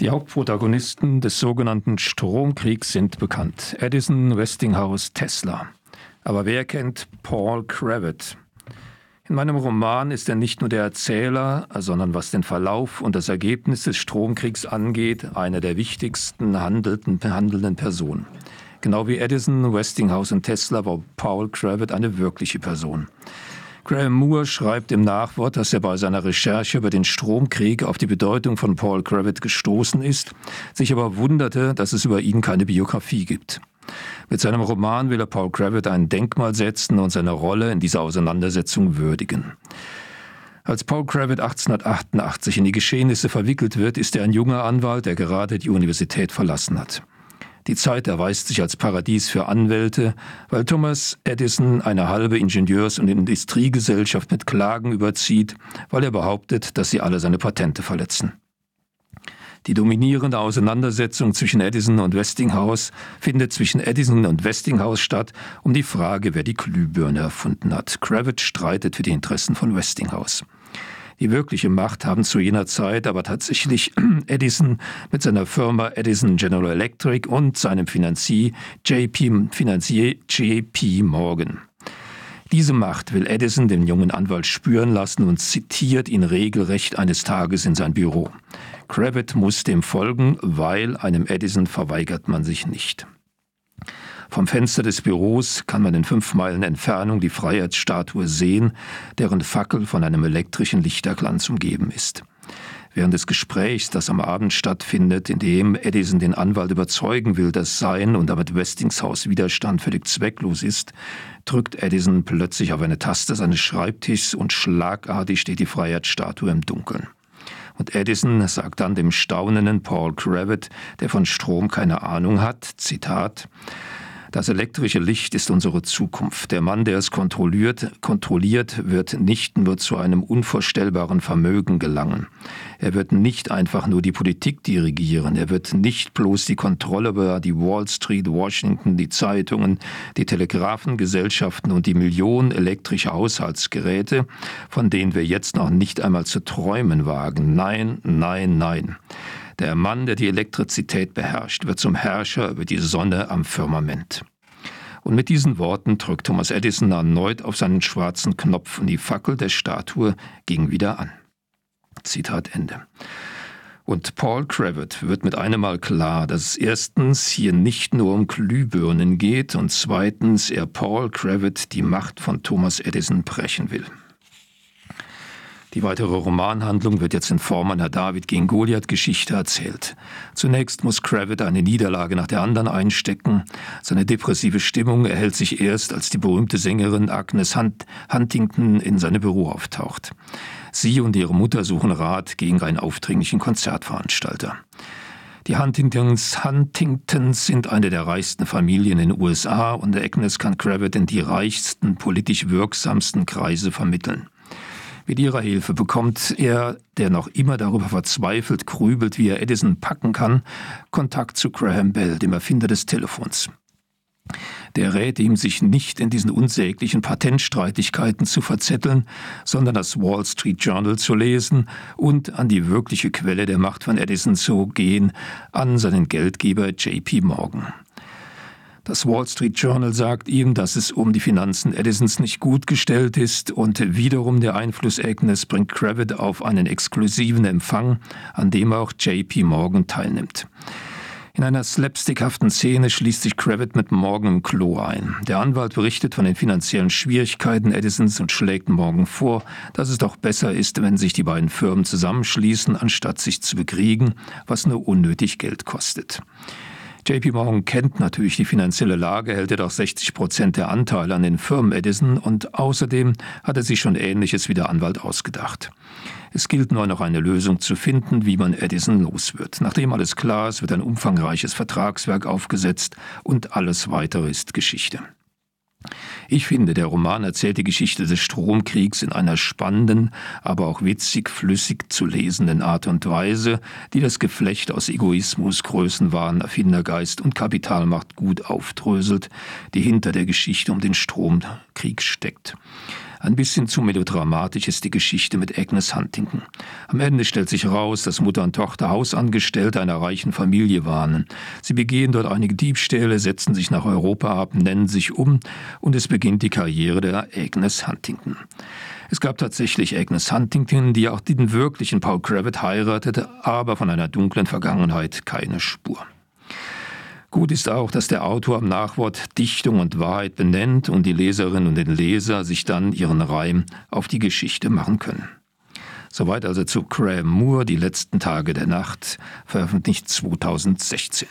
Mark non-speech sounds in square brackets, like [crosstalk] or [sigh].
Die Hauptprotagonisten des sogenannten Stromkriegs sind bekannt. Edison, Westinghouse, Tesla. Aber wer kennt Paul Cravat? In meinem Roman ist er nicht nur der Erzähler, sondern was den Verlauf und das Ergebnis des Stromkriegs angeht, eine der wichtigsten handelnden Personen. Genau wie Edison, Westinghouse und Tesla war Paul Cravat eine wirkliche Person. Graham Moore schreibt im Nachwort, dass er bei seiner Recherche über den Stromkrieg auf die Bedeutung von Paul Cravat gestoßen ist, sich aber wunderte, dass es über ihn keine Biografie gibt. Mit seinem Roman will er Paul Cravat ein Denkmal setzen und seine Rolle in dieser Auseinandersetzung würdigen. Als Paul Cravat 1888 in die Geschehnisse verwickelt wird, ist er ein junger Anwalt, der gerade die Universität verlassen hat. Die Zeit erweist sich als Paradies für Anwälte, weil Thomas Edison eine halbe Ingenieurs- und Industriegesellschaft mit Klagen überzieht, weil er behauptet, dass sie alle seine Patente verletzen. Die dominierende Auseinandersetzung zwischen Edison und Westinghouse findet zwischen Edison und Westinghouse statt, um die Frage, wer die Glühbirne erfunden hat. Kravitz streitet für die Interessen von Westinghouse. Die wirkliche Macht haben zu jener Zeit aber tatsächlich [clears throat] Edison mit seiner Firma Edison General Electric und seinem Finanzier JP, Finanzier JP Morgan. Diese Macht will Edison dem jungen Anwalt spüren lassen und zitiert ihn regelrecht eines Tages in sein Büro. Kravitz muss dem folgen, weil einem Edison verweigert man sich nicht. Vom Fenster des Büros kann man in fünf Meilen Entfernung die Freiheitsstatue sehen, deren Fackel von einem elektrischen Lichterglanz umgeben ist. Während des Gesprächs, das am Abend stattfindet, in dem Edison den Anwalt überzeugen will, dass sein und damit Westingshaus Widerstand völlig zwecklos ist, drückt Edison plötzlich auf eine Taste seines Schreibtischs und schlagartig steht die Freiheitsstatue im Dunkeln. Und Edison sagt dann dem staunenden Paul Cravat, der von Strom keine Ahnung hat, Zitat, das elektrische Licht ist unsere Zukunft. Der Mann, der es kontrolliert, kontrolliert, wird nicht nur zu einem unvorstellbaren Vermögen gelangen. Er wird nicht einfach nur die Politik dirigieren. Er wird nicht bloß die Kontrolle über die Wall Street, Washington, die Zeitungen, die Telegrafengesellschaften und die Millionen elektrischer Haushaltsgeräte, von denen wir jetzt noch nicht einmal zu träumen wagen. Nein, nein, nein. Der Mann, der die Elektrizität beherrscht, wird zum Herrscher über die Sonne am Firmament. Und mit diesen Worten drückt Thomas Edison erneut auf seinen schwarzen Knopf und die Fackel der Statue ging wieder an. Zitat Ende. Und Paul Cravat wird mit einem Mal klar, dass es erstens hier nicht nur um Glühbirnen geht und zweitens er Paul Cravat die Macht von Thomas Edison brechen will. Die weitere Romanhandlung wird jetzt in Form einer David gegen Goliath-Geschichte erzählt. Zunächst muss Kravitz eine Niederlage nach der anderen einstecken. Seine depressive Stimmung erhält sich erst, als die berühmte Sängerin Agnes Hunt Huntington in seinem Büro auftaucht. Sie und ihre Mutter suchen Rat gegen einen aufdringlichen Konzertveranstalter. Die Huntingtons, Huntingtons sind eine der reichsten Familien in den USA und Agnes kann Kravitz in die reichsten, politisch wirksamsten Kreise vermitteln. Mit ihrer Hilfe bekommt er, der noch immer darüber verzweifelt grübelt, wie er Edison packen kann, Kontakt zu Graham Bell, dem Erfinder des Telefons. Der rät ihm, sich nicht in diesen unsäglichen Patentstreitigkeiten zu verzetteln, sondern das Wall Street Journal zu lesen und an die wirkliche Quelle der Macht von Edison zu gehen, an seinen Geldgeber JP Morgan. Das Wall Street Journal sagt ihm, dass es um die Finanzen Edisons nicht gut gestellt ist und wiederum der Einfluss Agnes bringt Kravitz auf einen exklusiven Empfang, an dem auch JP Morgan teilnimmt. In einer slapstickhaften Szene schließt sich Kravitz mit Morgan im Klo ein. Der Anwalt berichtet von den finanziellen Schwierigkeiten Edisons und schlägt Morgan vor, dass es doch besser ist, wenn sich die beiden Firmen zusammenschließen, anstatt sich zu bekriegen, was nur unnötig Geld kostet. JP Morgan kennt natürlich die finanzielle Lage, hält jedoch 60 Prozent der Anteile an den Firmen Edison und außerdem hat er sich schon Ähnliches wie der Anwalt ausgedacht. Es gilt nur noch eine Lösung zu finden, wie man Edison los wird. Nachdem alles klar ist, wird ein umfangreiches Vertragswerk aufgesetzt und alles weitere ist Geschichte. Ich finde, der Roman erzählt die Geschichte des Stromkriegs in einer spannenden, aber auch witzig flüssig zu lesenden Art und Weise, die das Geflecht aus Egoismus, Größenwahn, Erfindergeist und Kapitalmacht gut aufdröselt, die hinter der Geschichte um den Stromkrieg steckt. Ein bisschen zu melodramatisch ist die Geschichte mit Agnes Huntington. Am Ende stellt sich heraus, dass Mutter und Tochter Hausangestellte einer reichen Familie waren. Sie begehen dort einige Diebstähle, setzen sich nach Europa ab, nennen sich um und es beginnt die Karriere der Agnes Huntington. Es gab tatsächlich Agnes Huntington, die auch den wirklichen Paul Cravat heiratete, aber von einer dunklen Vergangenheit keine Spur. Gut ist auch, dass der Autor am Nachwort Dichtung und Wahrheit benennt und die Leserinnen und den Leser sich dann ihren Reim auf die Geschichte machen können. Soweit also zu Graham Moore, Die letzten Tage der Nacht, veröffentlicht 2016.